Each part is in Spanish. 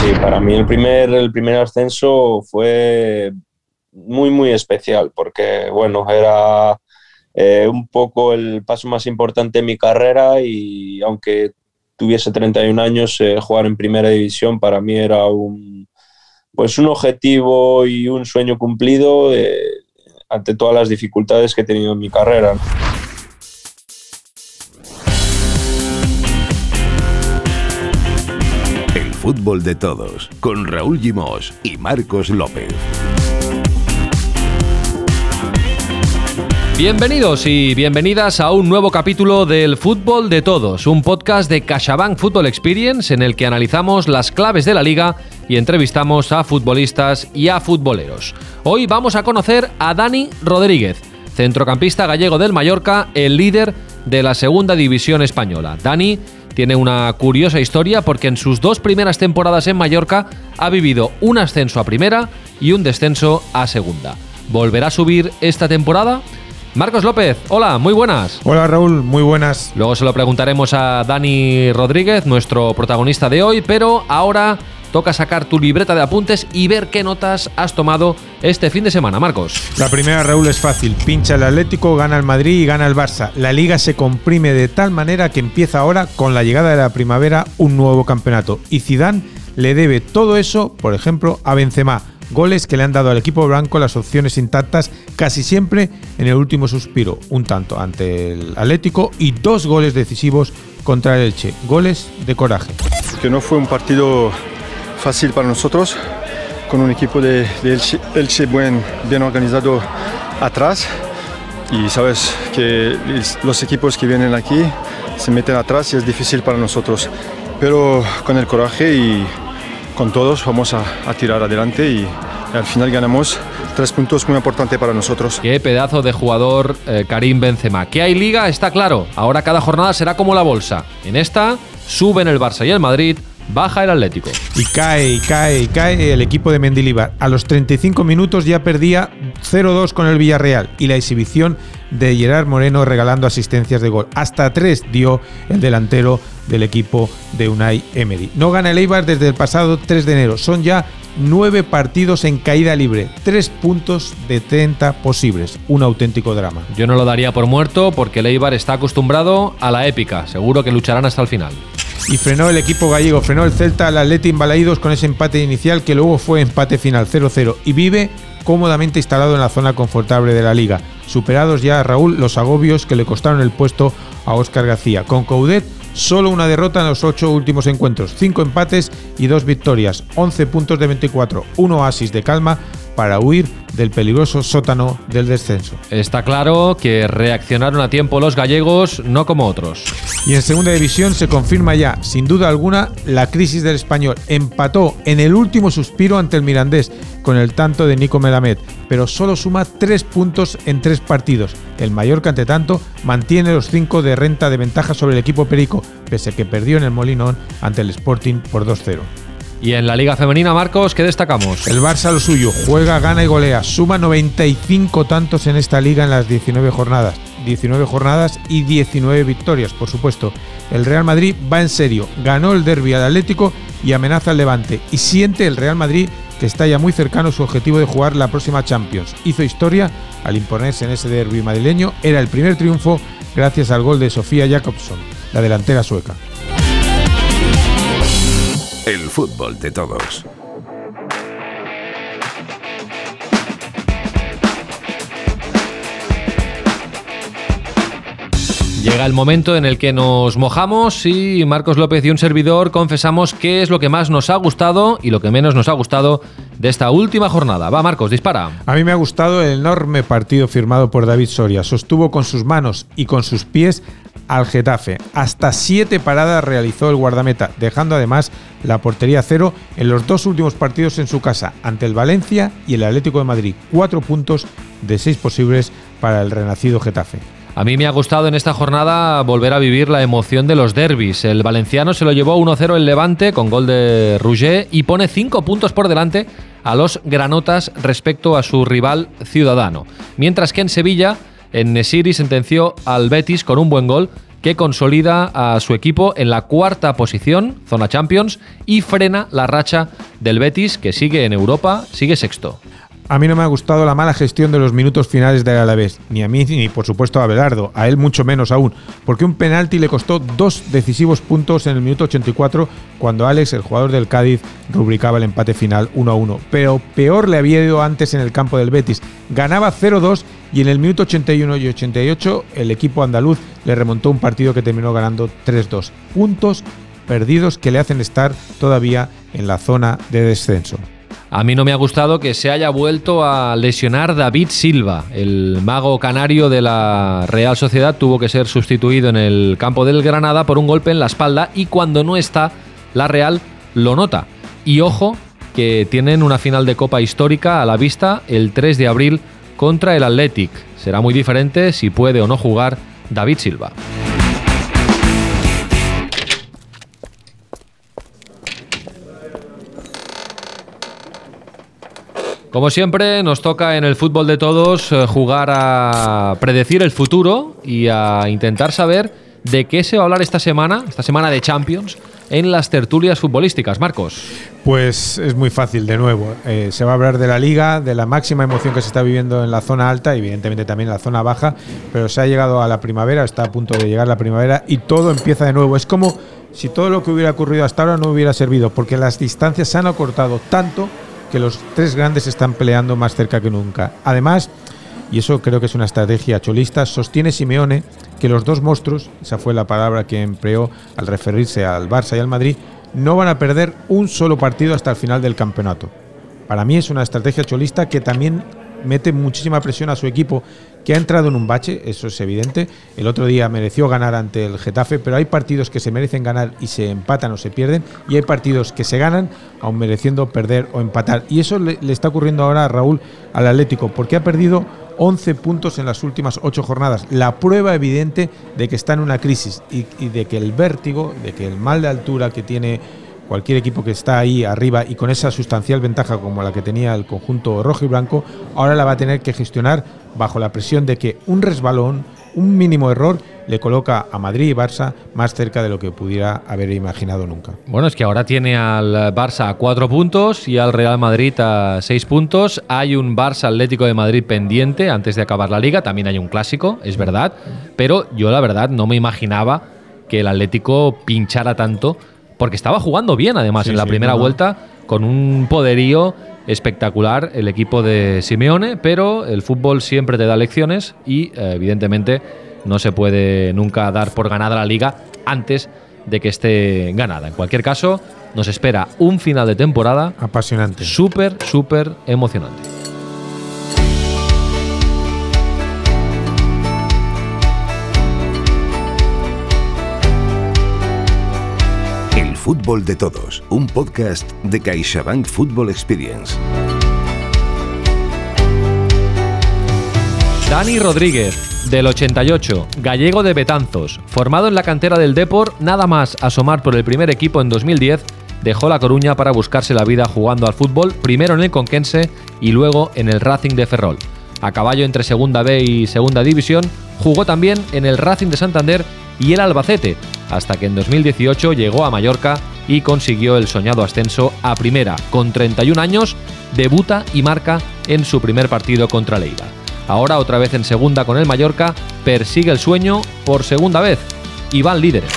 sí, para mí el primer, el primer ascenso fue muy, muy especial porque, bueno, era eh, un poco el paso más importante de mi carrera y aunque tuviese 31 años, eh, jugar en primera división para mí era un, pues un objetivo y un sueño cumplido eh, ante todas las dificultades que he tenido en mi carrera. Fútbol de todos, con Raúl Gimos y Marcos López. Bienvenidos y bienvenidas a un nuevo capítulo del Fútbol de Todos, un podcast de CaixaBank Football Experience en el que analizamos las claves de la liga y entrevistamos a futbolistas y a futboleros. Hoy vamos a conocer a Dani Rodríguez, centrocampista gallego del Mallorca, el líder de la segunda división española. Dani tiene una curiosa historia porque en sus dos primeras temporadas en Mallorca ha vivido un ascenso a primera y un descenso a segunda. ¿Volverá a subir esta temporada? Marcos López, hola, muy buenas. Hola Raúl, muy buenas. Luego se lo preguntaremos a Dani Rodríguez, nuestro protagonista de hoy, pero ahora toca sacar tu libreta de apuntes y ver qué notas has tomado este fin de semana, Marcos. La primera, Raúl, es fácil. Pincha el Atlético, gana el Madrid y gana el Barça. La liga se comprime de tal manera que empieza ahora, con la llegada de la primavera, un nuevo campeonato. Y Zidane le debe todo eso, por ejemplo, a Benzema goles que le han dado al equipo blanco las opciones intactas casi siempre en el último suspiro, un tanto ante el Atlético y dos goles decisivos contra el Elche, goles de coraje. Que no fue un partido fácil para nosotros, con un equipo de, Elche, buen, bien organizado atrás y sabes que los equipos que vienen aquí se meten atrás y es difícil para nosotros, pero con el coraje y con todos vamos a, tirar adelante y, al final ganamos tres puntos muy importantes para nosotros. Qué pedazo de jugador eh, Karim Benzema. Que hay liga, está claro. Ahora cada jornada será como la bolsa. En esta suben el Barça y el Madrid, baja el Atlético. Y cae, y cae, y cae el equipo de Mendilibar. A los 35 minutos ya perdía 0-2 con el Villarreal y la exhibición de Gerard Moreno regalando asistencias de gol. Hasta tres dio el delantero del equipo de Unai Emery. No gana el Eibar desde el pasado 3 de enero. Son ya nueve partidos en caída libre, tres puntos de 30 posibles. Un auténtico drama. Yo no lo daría por muerto porque el Eibar está acostumbrado a la épica. Seguro que lucharán hasta el final. Y frenó el equipo gallego, frenó el Celta al Atleti Balaídos con ese empate inicial que luego fue empate final 0-0 y vive cómodamente instalado en la zona confortable de la liga. Superados ya a Raúl los agobios que le costaron el puesto a Óscar García. Con Coudet Solo una derrota en los ocho últimos encuentros, cinco empates y dos victorias, 11 puntos de 24, un oasis de calma para huir del peligroso sótano del descenso. Está claro que reaccionaron a tiempo los gallegos, no como otros. Y en segunda división se confirma ya, sin duda alguna, la crisis del español. Empató en el último suspiro ante el Mirandés con el tanto de Nico Melamed, pero solo suma tres puntos en tres partidos. El Mallorca, ante tanto, mantiene los cinco de renta de ventaja sobre el equipo Perico, pese a que perdió en el Molinón ante el Sporting por 2-0. Y en la Liga Femenina, Marcos, ¿qué destacamos? El Barça lo suyo, juega, gana y golea. Suma 95 tantos en esta liga en las 19 jornadas. 19 jornadas y 19 victorias, por supuesto. El Real Madrid va en serio, ganó el derby al Atlético y amenaza al Levante. Y siente el Real Madrid que está ya muy cercano su objetivo de jugar la próxima Champions. Hizo historia al imponerse en ese derby madrileño. Era el primer triunfo gracias al gol de Sofía Jacobson, la delantera sueca. El fútbol de todos. Llega el momento en el que nos mojamos y Marcos López y un servidor confesamos qué es lo que más nos ha gustado y lo que menos nos ha gustado de esta última jornada. Va, Marcos, dispara. A mí me ha gustado el enorme partido firmado por David Soria. Sostuvo con sus manos y con sus pies al Getafe. Hasta siete paradas realizó el guardameta, dejando además la portería cero en los dos últimos partidos en su casa, ante el Valencia y el Atlético de Madrid. Cuatro puntos de seis posibles para el renacido Getafe. A mí me ha gustado en esta jornada volver a vivir la emoción de los derbis. El valenciano se lo llevó 1-0 el Levante con gol de Rouget y pone cinco puntos por delante a los granotas respecto a su rival ciudadano. Mientras que en Sevilla en Nesiri sentenció al Betis con un buen gol que consolida a su equipo en la cuarta posición, zona Champions, y frena la racha del Betis, que sigue en Europa, sigue sexto. A mí no me ha gustado la mala gestión de los minutos finales del Alavés, ni a mí ni por supuesto a Belardo, a él mucho menos aún, porque un penalti le costó dos decisivos puntos en el minuto 84 cuando Alex, el jugador del Cádiz, rubricaba el empate final 1 1. Pero peor le había ido antes en el campo del Betis. Ganaba 0-2 y en el minuto 81 y 88 el equipo andaluz le remontó un partido que terminó ganando 3-2. Puntos perdidos que le hacen estar todavía en la zona de descenso. A mí no me ha gustado que se haya vuelto a lesionar David Silva. El mago canario de la Real Sociedad tuvo que ser sustituido en el campo del Granada por un golpe en la espalda y cuando no está, la Real lo nota. Y ojo, que tienen una final de Copa histórica a la vista el 3 de abril contra el Athletic. Será muy diferente si puede o no jugar David Silva. Como siempre, nos toca en el fútbol de todos eh, jugar a predecir el futuro y a intentar saber de qué se va a hablar esta semana, esta semana de Champions, en las tertulias futbolísticas. Marcos. Pues es muy fácil, de nuevo. Eh, se va a hablar de la liga, de la máxima emoción que se está viviendo en la zona alta, evidentemente también en la zona baja, pero se ha llegado a la primavera, está a punto de llegar la primavera y todo empieza de nuevo. Es como si todo lo que hubiera ocurrido hasta ahora no hubiera servido, porque las distancias se han acortado tanto que los tres grandes están peleando más cerca que nunca. Además, y eso creo que es una estrategia cholista, sostiene Simeone que los dos monstruos, esa fue la palabra que empleó al referirse al Barça y al Madrid, no van a perder un solo partido hasta el final del campeonato. Para mí es una estrategia cholista que también mete muchísima presión a su equipo, que ha entrado en un bache, eso es evidente. El otro día mereció ganar ante el Getafe, pero hay partidos que se merecen ganar y se empatan o se pierden, y hay partidos que se ganan aun mereciendo perder o empatar. Y eso le, está ocurriendo ahora a Raúl al Atlético, porque ha perdido 11 puntos en las últimas 8 jornadas. La prueba evidente de que está en una crisis y, y de que el vértigo, de que el mal de altura que tiene cualquier equipo que está ahí arriba y con esa sustancial ventaja como la que tenía el conjunto rojo y blanco, ahora la va a tener que gestionar bajo la presión de que un resbalón, un mínimo error, le coloca a Madrid y Barça más cerca de lo que pudiera haber imaginado nunca. Bueno, es que ahora tiene al Barça a cuatro puntos y al Real Madrid a seis puntos. Hay un Barça Atlético de Madrid pendiente antes de acabar la liga. También hay un clásico, es verdad. Pero yo la verdad no me imaginaba que el Atlético pinchara tanto porque estaba jugando bien además en la primera vuelta con un poderío espectacular el equipo de Simeone, pero el fútbol siempre te da lecciones y eh, evidentemente no se puede nunca dar por ganada la liga antes de que esté ganada. En cualquier caso, nos espera un final de temporada apasionante, súper, súper emocionante. Fútbol de Todos, un podcast de CaixaBank Football Experience. Dani Rodríguez, del 88, gallego de Betanzos, formado en la cantera del Depor, nada más asomar por el primer equipo en 2010, dejó La Coruña para buscarse la vida jugando al fútbol, primero en el Conquense y luego en el Racing de Ferrol. A caballo entre Segunda B y Segunda División, jugó también en el Racing de Santander y el Albacete, hasta que en 2018 llegó a Mallorca y consiguió el soñado ascenso a primera. Con 31 años, debuta y marca en su primer partido contra Leiva. Ahora otra vez en segunda con el Mallorca, persigue el sueño por segunda vez y van líderes.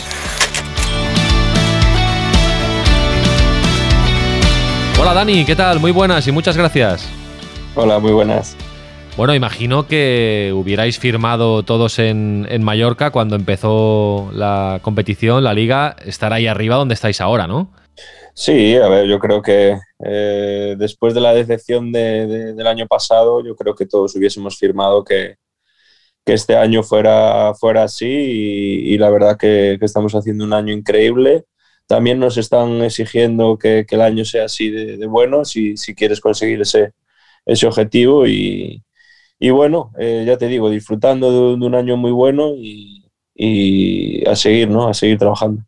Hola Dani, ¿qué tal? Muy buenas y muchas gracias. Hola, muy buenas. Bueno, imagino que hubierais firmado todos en, Mallorca cuando empezó la competición, la liga, estar ahí arriba donde estáis ahora, ¿no? Sí, a ver, yo creo que eh, después de la decepción del año pasado, yo creo que todos hubiésemos firmado que, este año fuera, fuera así y, la verdad que, estamos haciendo un año increíble. También nos están exigiendo que, el año sea así de, bueno si, si, quieres conseguir ese, ese objetivo y, y bueno, eh, ya te digo, disfrutando de, un año muy bueno y, a seguir, ¿no? A seguir trabajando.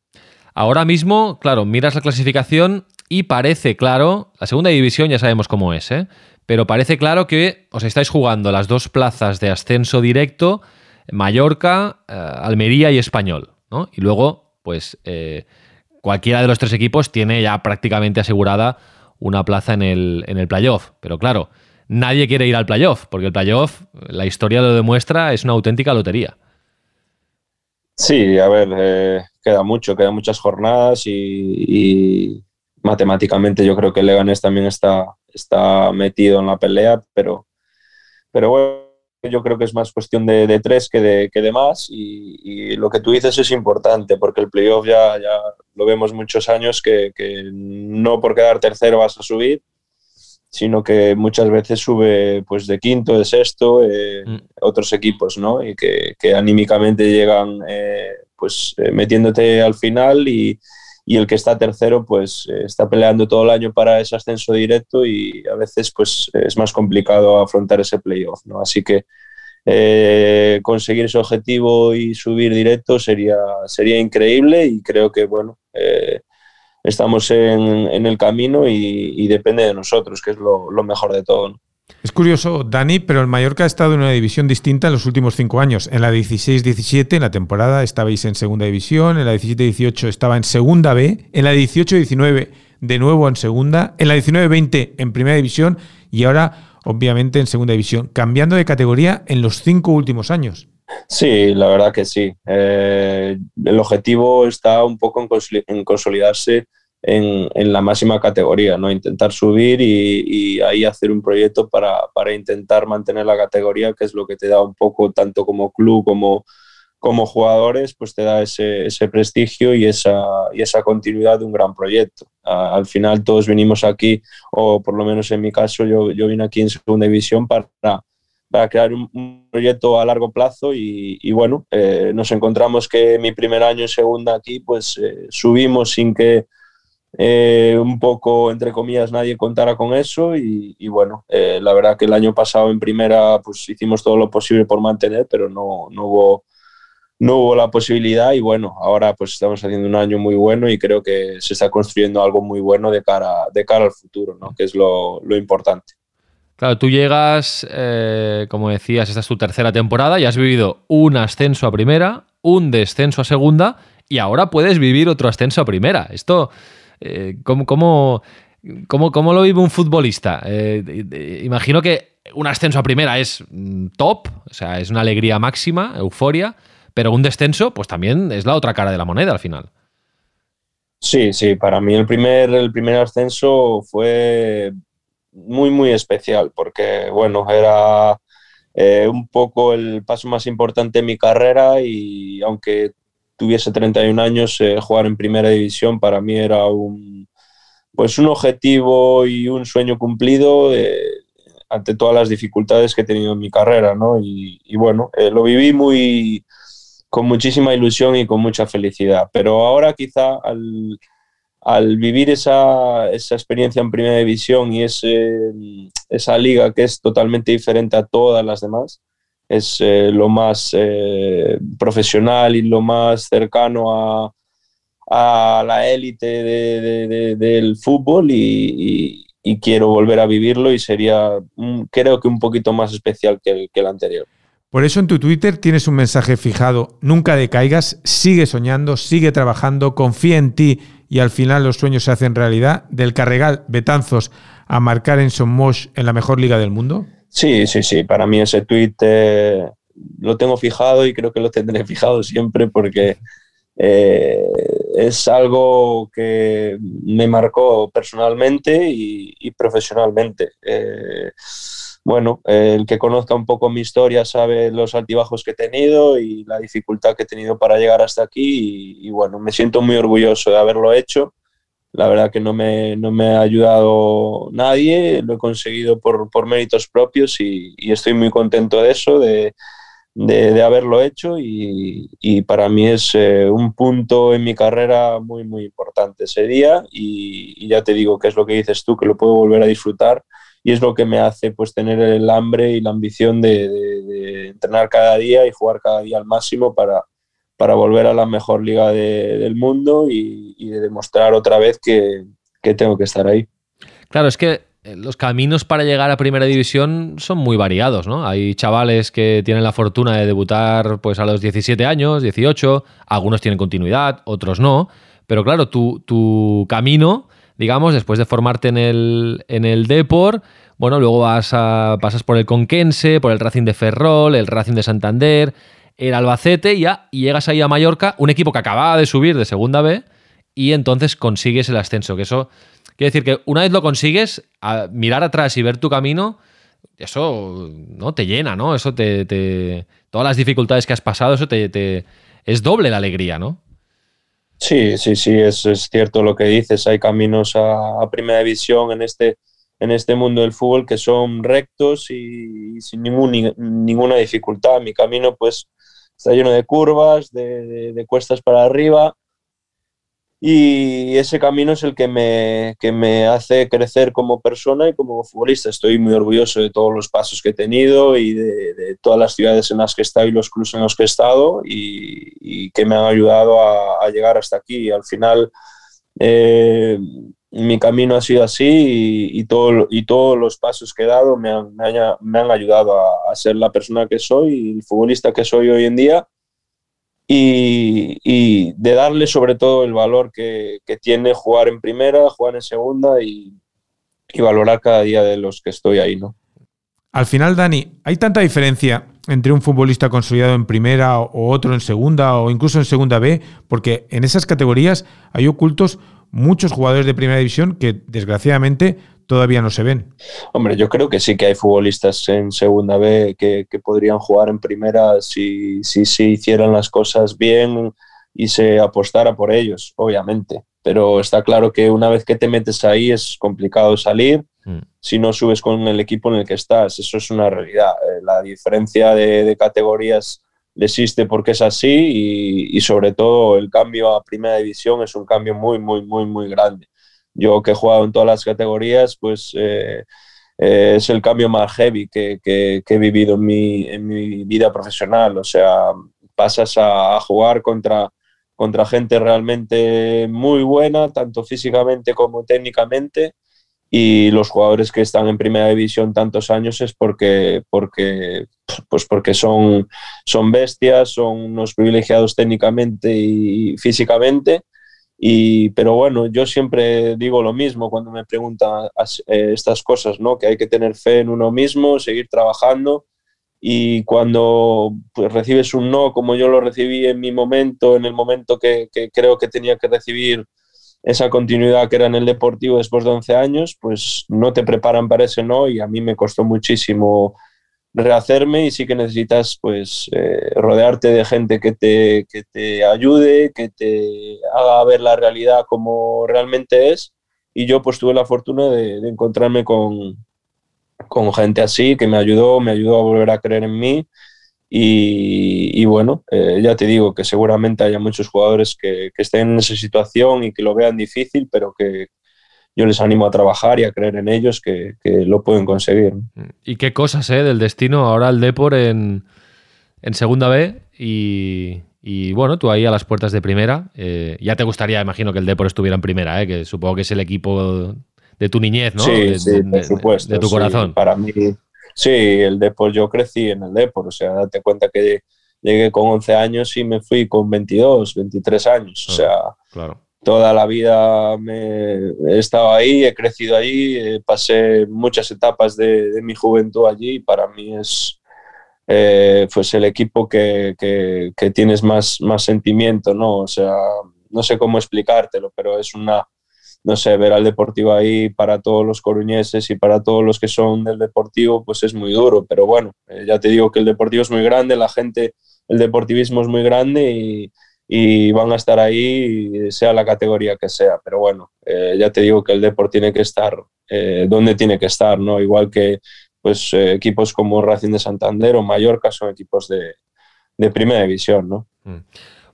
Ahora mismo, claro, miras la clasificación y parece claro, la segunda división ya sabemos cómo es, ¿eh? pero parece claro que os estáis jugando las dos plazas de ascenso directo Mallorca, eh, Almería y Español, ¿no? Y luego, pues eh, cualquiera de los tres equipos tiene ya prácticamente asegurada una plaza en el, en el playoff. Pero claro, nadie quiere ir al playoff, porque el playoff, la historia lo demuestra, es una auténtica lotería. Sí, a ver, eh, queda mucho, quedan muchas jornadas y, matemáticamente yo creo que Leganés también está, está metido en la pelea, pero, pero bueno, yo creo que es más cuestión de, tres que de, que de más y, lo que tú dices es importante porque el playoff ya, ya lo vemos muchos años que, que no por quedar tercero vas a subir, sino que muchas veces sube pues de quinto, de sexto, eh, mm. otros equipos, ¿no? Y que, que anímicamente llegan eh, pues eh, metiéndote al final y, y, el que está tercero pues está peleando todo el año para ese ascenso directo y a veces pues es más complicado afrontar ese playoff, ¿no? Así que conseguir ese objetivo y subir directo sería, sería increíble y creo que, bueno, estamos en, el camino y, depende de nosotros, que es lo, mejor de todo. Es curioso, Dani, pero el Mallorca ha estado en una división distinta en los últimos cinco años. En la 16-17, en la temporada, estabais en segunda división, en la 17-18 estaba en segunda B, en la 18-19 de nuevo en segunda, en la 19-20 en primera división y ahora, obviamente, en segunda división, cambiando de categoría en los cinco últimos años. Sí, la verdad que sí. Eh, el objetivo está un poco en, consolidarse en, la máxima categoría, ¿no? Intentar subir y, ahí hacer un proyecto para, intentar mantener la categoría, que es lo que te da un poco, tanto como club como, como jugadores, pues te da ese, prestigio y esa, y esa continuidad de un gran proyecto. al final todos vinimos aquí, o por lo menos en mi caso, yo, yo vine aquí en segunda división para para crear un, proyecto a largo plazo y, bueno, eh, nos encontramos que mi primer año en segunda aquí pues eh, subimos sin que eh, un poco, entre comillas, nadie contara con eso y, bueno, la verdad que el año pasado en primera pues hicimos todo lo posible por mantener, pero no, no, hubo, no hubo la posibilidad y bueno, ahora pues estamos haciendo un año muy bueno y creo que se está construyendo algo muy bueno de cara, de cara al futuro, ¿no? que es lo, lo importante. Claro, tú llegas, eh, como decías, esta es tu tercera temporada y has vivido un ascenso a primera, un descenso a segunda y ahora puedes vivir otro ascenso a primera. Esto, eh, ¿cómo, cómo, cómo, lo vive un futbolista? Eh, imagino que un ascenso a primera es mm, top, o sea, es una alegría máxima, euforia, pero un descenso, pues también es la otra cara de la moneda al final. Sí, sí, para mí el primer, el primer ascenso fue muy, muy especial, porque, bueno, era eh, un poco el paso más importante en mi carrera y aunque tuviese 31 años, eh, jugar en primera división para mí era un, pues un objetivo y un sueño cumplido eh, ante todas las dificultades que he tenido en mi carrera, ¿no? Y, y bueno, lo viví muy con muchísima ilusión y con mucha felicidad, pero ahora quizá al al vivir esa, experiencia en primera división y ese, esa liga que es totalmente diferente a todas las demás, es eh, lo más eh, profesional y lo más cercano a, la élite del fútbol y, quiero volver a vivirlo y sería creo que un poquito más especial que el, que el anterior. Por eso en tu Twitter tienes un mensaje fijado, nunca decaigas, sigue soñando, sigue trabajando, confía en ti y al final los sueños se hacen realidad, del Carregal Betanzos a marcar en Somos en la mejor liga del mundo? Sí, sí, sí. Para mí ese tweet eh, lo tengo fijado y creo que lo tendré fijado siempre porque eh, es algo que me marcó personalmente y, profesionalmente. Eh, bueno, el que conozca un poco mi historia sabe los altibajos que he tenido y la dificultad que he tenido para llegar hasta aquí y, bueno, me siento muy orgulloso de haberlo hecho. La verdad que no me, no me ha ayudado nadie, lo he conseguido por, por méritos propios y, estoy muy contento de eso, de, de, haberlo hecho y, y, para mí es eh, un punto en mi carrera muy, muy importante ese día y, y ya te digo que es lo que dices tú, que lo puedo volver a disfrutar y es lo que me hace pues tener el hambre y la ambición de, entrenar cada día y jugar cada día al máximo para, para volver a la mejor liga del mundo y, de demostrar otra vez que, tengo que estar ahí. Claro, es que los caminos para llegar a primera división son muy variados, ¿no? Hay chavales que tienen la fortuna de debutar pues a los 17 años, 18, algunos tienen continuidad, otros no, pero claro, tu, tu camino, digamos, después de formarte en el, en el bueno, luego vas a, pasas por el Conquense, por el Racing de Ferrol, el Racing de Santander, el Albacete y, ya, y llegas ahí a Mallorca, un equipo que acababa de subir de segunda B y entonces consigues el ascenso. Que eso quiere decir que una vez lo consigues, mirar atrás y ver tu camino, eso no te llena, ¿no? Eso te, todas las dificultades que has pasado, eso te, es doble la alegría, ¿no? Sí, sí, sí, es, cierto lo que dices. Hay caminos a, primera división en este en este mundo del fútbol que son rectos y, sin ningún, ninguna dificultad. Mi camino pues está lleno de curvas, de, cuestas para arriba y ese camino es el que me, que me hace crecer como persona y como futbolista. Estoy muy orgulloso de todos los pasos que he tenido y de, todas las ciudades en las que he estado y los clubes en los que he estado y, que me han ayudado a, llegar hasta aquí. Al final... Eh, mi camino ha sido así y, todo, y todos los pasos que he dado me han, me han ayudado a, ser la persona que soy y el futbolista que soy hoy en día y, de darle sobre todo el valor que, tiene jugar en primera, jugar en segunda y, y, valorar cada día de los que estoy ahí. ¿no? Al final, Dani, ¿hay tanta diferencia entre un futbolista consolidado en primera o otro en segunda o incluso en segunda B? Porque en esas categorías hay ocultos muchos jugadores de primera división que desgraciadamente todavía no se ven. Hombre, yo creo que sí que hay futbolistas en segunda B que, podrían jugar en primera si, si, si hicieran las cosas bien y se apostara por ellos, obviamente. Pero está claro que una vez que te metes ahí es complicado salir mm. si no subes con el equipo en el que estás. Eso es una realidad. Eh, la diferencia de, de categorías existe porque es así y, sobre todo el cambio a primera división es un cambio muy, muy, muy, muy grande. Yo que he jugado en todas las categorías, pues eh, eh, es el cambio más heavy que, que, he vivido en mi, en mi, vida profesional. O sea, pasas a, a jugar contra, contra gente realmente muy buena, tanto físicamente como técnicamente y los jugadores que están en primera división tantos años es porque, porque, pues porque son, son bestias, son unos privilegiados técnicamente y físicamente. Y, pero bueno, yo siempre digo lo mismo cuando me preguntan eh, estas cosas, ¿no? que hay que tener fe en uno mismo, seguir trabajando y cuando pues, recibes un no como yo lo recibí en mi momento, en el momento que, que creo que tenía que recibir esa continuidad que era en el deportivo después de 11 años, pues no te preparan para ese no y a mí me costó muchísimo rehacerme y sí que necesitas pues eh, rodearte de gente que te, que te ayude, que te haga ver la realidad como realmente es. Y yo pues tuve la fortuna de, de encontrarme con, con gente así que me ayudó, me ayudó a volver a creer en mí y, bueno, eh, ya te digo que seguramente haya muchos jugadores que, estén en esa situación y que lo vean difícil, pero que yo les animo a trabajar y a creer en ellos que, lo pueden conseguir. Y qué cosas, ¿eh? Del destino. Ahora el Depor en, en segunda B y, bueno, tú ahí a las puertas de primera. Eh, ya te gustaría, imagino, que el Depor estuviera en primera, ¿eh? que supongo que es el equipo de tu niñez, ¿no? Sí, sí, por supuesto. De, tu corazón. para mí Sí, el Depor, yo crecí en el Depor, o sea, date cuenta que llegué con 11 años y me fui con 22, 23 años, o ah, sea, toda la vida me he estado ahí, he crecido allí, pasé muchas etapas de, mi juventud allí y para mí es eh, pues el equipo que, que, que, tienes más, más sentimiento, ¿no? O sea, no sé cómo explicártelo, pero es una no sé, ver al Deportivo ahí para todos los coruñeses y para todos los que son del Deportivo, pues es muy duro. Pero bueno, eh, ya te digo que el Deportivo es muy grande, la gente, el deportivismo es muy grande y, van a estar ahí, sea la categoría que sea. Pero bueno, eh, ya te digo que el Deportivo tiene que estar eh, donde tiene que estar, ¿no? Igual que pues equipos como Racing de Santander o Mallorca son equipos de, de primera división, ¿no? Mm.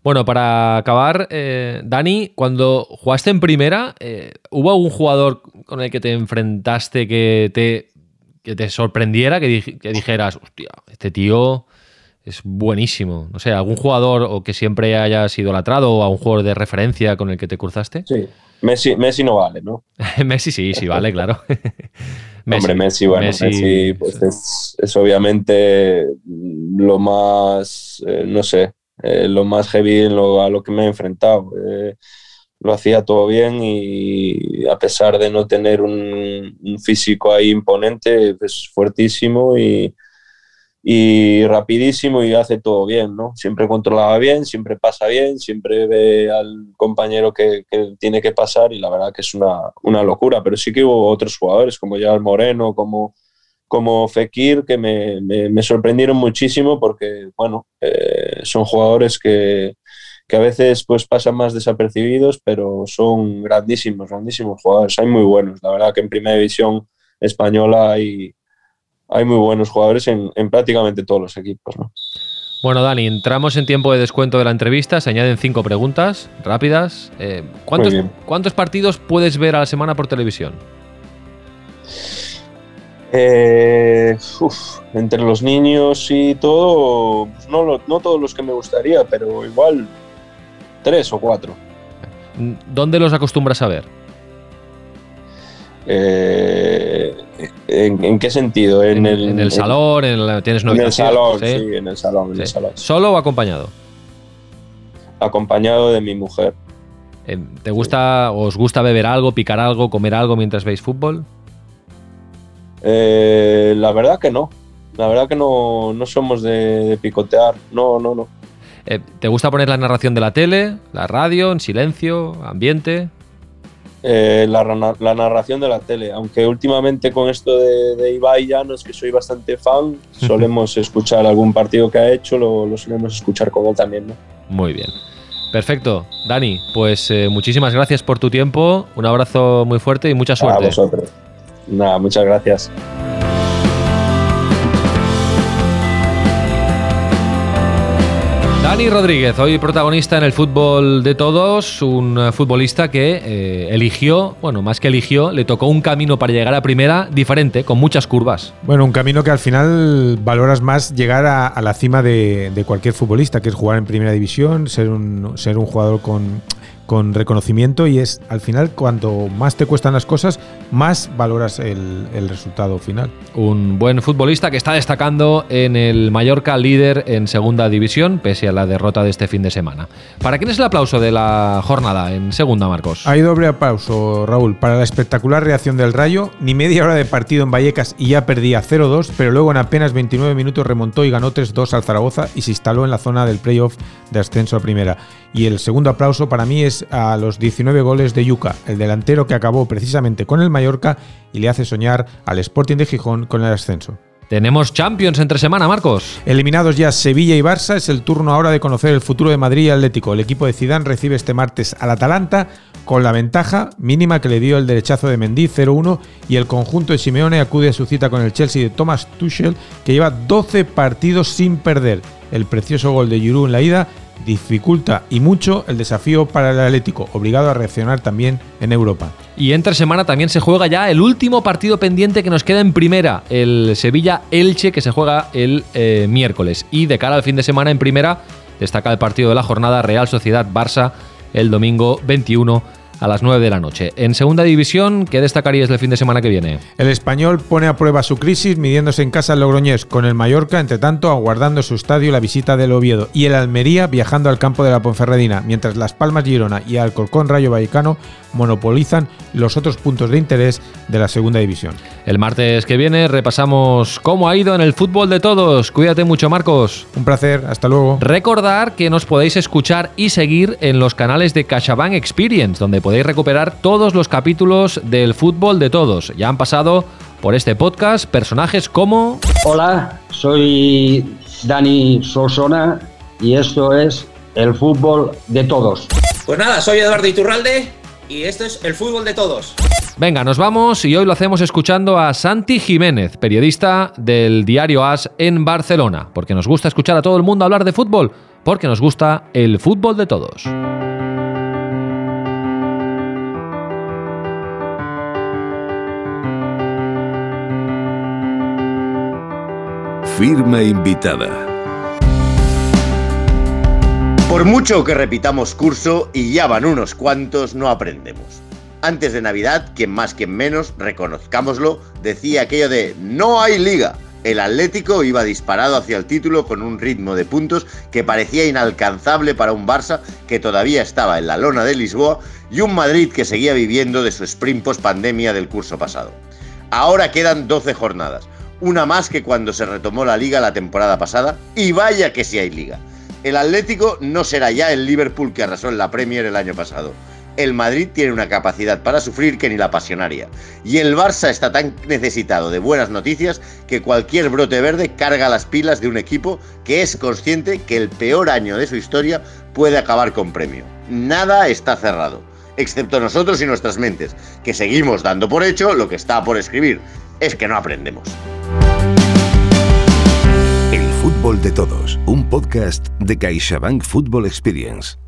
Bueno, para acabar, eh, Dani, cuando jugaste en primera, eh, ¿hubo algún jugador con el que te enfrentaste que te, te sorprendiera, que, dijeras, hostia, este tío es buenísimo. No sé, ¿algún jugador o que siempre hayas idolatrado o a un jugador de referencia con el que te cruzaste? Sí. Messi, Messi no vale, ¿no? Messi sí, sí vale, claro. Hombre, Messi, bueno, Messi, pues es, es, obviamente lo más, eh, no sé, eh, lo más heavy lo, a lo que me he enfrentado. Eh, lo hacía todo bien y a pesar de no tener un, físico ahí imponente, es fuertísimo y, y rapidísimo y hace todo bien, ¿no? Siempre controlaba bien, siempre pasa bien, siempre ve al compañero que, que tiene que pasar y la verdad que es una, una, locura, pero sí que hubo otros jugadores como ya el Moreno, como, como Fekir, que me, me, me sorprendieron muchísimo porque, bueno, eh, son jugadores que, que a veces pues pasan más desapercibidos, pero son grandísimos, grandísimos jugadores, hay muy buenos, la verdad que en primera división española hay hay muy buenos jugadores en, en prácticamente todos los equipos. ¿no? Bueno, Dani, entramos en tiempo de descuento de la entrevista. Se añaden cinco preguntas rápidas. Eh, ¿cuántos, ¿Cuántos partidos puedes ver a la semana por televisión? Eh, uf, entre los niños y todo, pues no, no todos los que me gustaría, pero igual tres o cuatro. ¿Dónde los acostumbras a ver? Eh, ¿en, ¿en, qué sentido? En, el, en el, salón, en tienes En el salón, ¿sí? sí, en el salón, sí. el salón. ¿Solo o acompañado? Acompañado de mi mujer. Eh, ¿Te gusta, os gusta beber algo, picar algo, comer algo mientras veis fútbol? Eh, la verdad que no. La verdad que no, no somos de, de, picotear. No, no, no. Eh, ¿Te gusta poner la narración de la tele, la radio, en silencio, ambiente? Eh, la, la, narración de la tele. Aunque últimamente con esto de, de, Ibai ya no es que soy bastante fan, solemos escuchar algún partido que ha hecho, lo, lo solemos escuchar con él también. ¿no? Muy bien. Perfecto. Dani, pues eh, muchísimas gracias por tu tiempo, un abrazo muy fuerte y mucha suerte. A vosotros. Nada, muchas gracias. Dani Rodríguez, hoy protagonista en el fútbol de todos, un eh, futbolista que eh, eligió, bueno, más que eligió, le tocó un camino para llegar a primera diferente, con muchas curvas. Bueno, un camino que al final valoras más llegar a, a la cima de, de, cualquier futbolista, que es jugar en primera división, ser un, ser un jugador con con reconocimiento y es al final cuanto más te cuestan las cosas, más valoras el, el, resultado final. Un buen futbolista que está destacando en el Mallorca líder en segunda división, pese a la derrota de este fin de semana. ¿Para quién es el aplauso de la jornada en segunda, Marcos? Hay doble aplauso, Raúl, para la espectacular reacción del Rayo, ni media hora de partido en Vallecas y ya perdía 0-2, pero luego en apenas 29 minutos remontó y ganó 3-2 al Zaragoza y se instaló en la zona del playoff de ascenso a primera. Y el segundo aplauso para mí es a los 19 goles de Yuca, el delantero que acabó precisamente con el Mallorca y le hace soñar al Sporting de Gijón con el ascenso. Tenemos Champions entre semana, Marcos. Eliminados ya Sevilla y Barça, es el turno ahora de conocer el futuro de Madrid y Atlético. El equipo de Zidane recibe este martes al Atalanta con la ventaja mínima que le dio el derechazo de Mendy 0-1 y el conjunto de Simeone acude a su cita con el Chelsea de Thomas Tuchel que lleva 12 partidos sin perder. El precioso gol de Giroud en la ida dificulta y mucho el desafío para el Atlético, obligado a reaccionar también en Europa. Y entre semana también se juega ya el último partido pendiente que nos queda en primera, el Sevilla-Elche, que se juega el eh, miércoles. Y de cara al fin de semana en primera, destaca el partido de la jornada Real Sociedad-Barça el domingo 21 a las 9 de la noche. En segunda división, ¿qué destacarías del fin de semana que viene? El español pone a prueba su crisis midiéndose en casa al Logroñés con el Mallorca, entre tanto aguardando su estadio la visita del Oviedo y el Almería viajando al campo de la Ponferradina, mientras Las Palmas Girona y Alcorcón Rayo Vallecano monopolizan los otros puntos de interés de la segunda división. El martes que viene repasamos cómo ha ido en el fútbol de todos. Cuídate mucho, Marcos. Un placer, hasta luego. Recordar que nos podéis escuchar y seguir en los canales de CaixaBank Experience, donde podéis recuperar todos los capítulos del fútbol de todos. Ya han pasado por este podcast personajes como... Hola, soy Dani Solsona y esto es el fútbol de todos. Pues nada, soy Eduardo Iturralde y esto es el fútbol de todos. Venga, nos vamos y hoy lo hacemos escuchando a Santi Jiménez, periodista del diario AS en Barcelona, porque nos gusta escuchar a todo el mundo hablar de fútbol, porque nos gusta el fútbol de todos. Firma invitada. Por mucho que repitamos curso, y ya van unos cuantos, no aprendemos. Antes de Navidad, quien más, quien menos, reconozcámoslo, decía aquello de no hay liga. El Atlético iba disparado hacia el título con un ritmo de puntos que parecía inalcanzable para un Barça que todavía estaba en la lona de Lisboa y un Madrid que seguía viviendo de su sprint post pandemia del curso pasado. Ahora quedan 12 jornadas, una más que cuando se retomó la liga la temporada pasada, y vaya que si hay liga. El Atlético no será ya el Liverpool que arrasó en la Premier el año pasado. El Madrid tiene una capacidad para sufrir que ni la pasionaria. Y el Barça está tan necesitado de buenas noticias que cualquier brote verde carga las pilas de un equipo que es consciente que el peor año de su historia puede acabar con premio. Nada está cerrado, excepto nosotros y nuestras mentes, que seguimos dando por hecho lo que está por escribir. Es que no aprendemos. Fútbol de todos, un podcast de CaixaBank Football Experience.